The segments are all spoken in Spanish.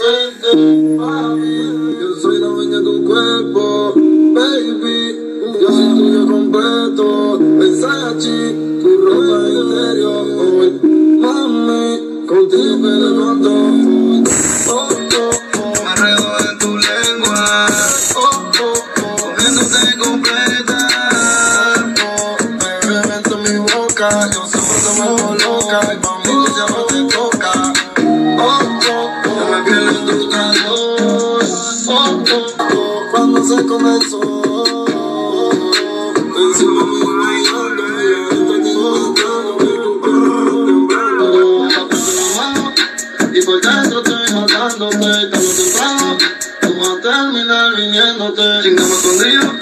Yo soy la dueña de tu cuerpo, baby. Yo soy tuyo completo. Versace, tu ropa interior. Mami, contigo me levanto. Cuando se comenzó. Encima mi bailando, y adentro tengo gritando, que tu cuerpo temblando. Apretando la mano, y por dentro estoy matándote. Tarde o temprano, vas a terminar viniéndote. Chingamos conmigo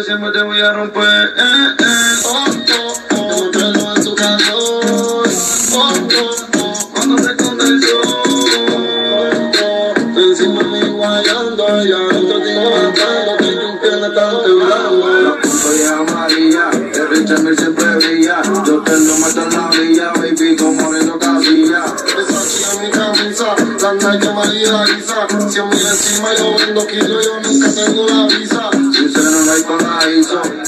yo siempre te voy a romper. Eh, eh. Oh, oh, oh, me pierdo en tu calor. Oh, oh, oh, Cuando se esconde el sol. Encima de mí guayando y adentro te matando que tus piernas están temblando. La punta ya María, el Richard siempre brilla. Yo te lo meto en la villa, baby, como Reno Casilla. Esa mi camisa, la Nike María Isa. Cien mil encima yo vendo kilos, yo nunca tengo la visa.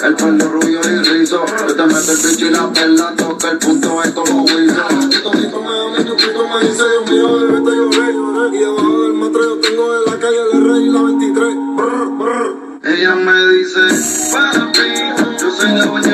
El pelo rubio y rizo. Yo te meto el bicho y la perla, toca el punto es como Wilson. Todito me da mi chupito, me dice Dios mío, bebé, te lloré, lloré. Y debajo del metro yo tengo de la calle el rey la 23. Brr, brr. Ella me dice, papi, yo soy la dueña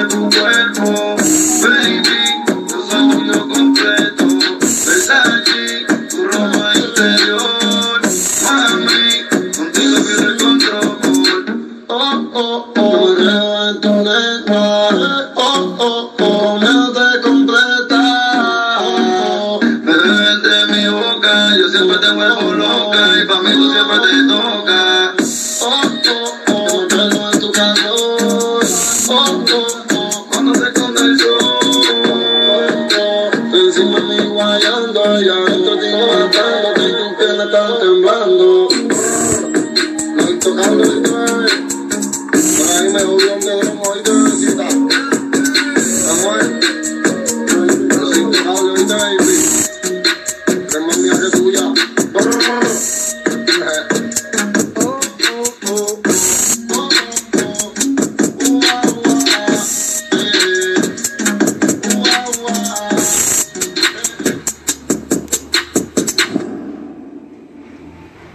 piernas están temblando. Estoy tocando el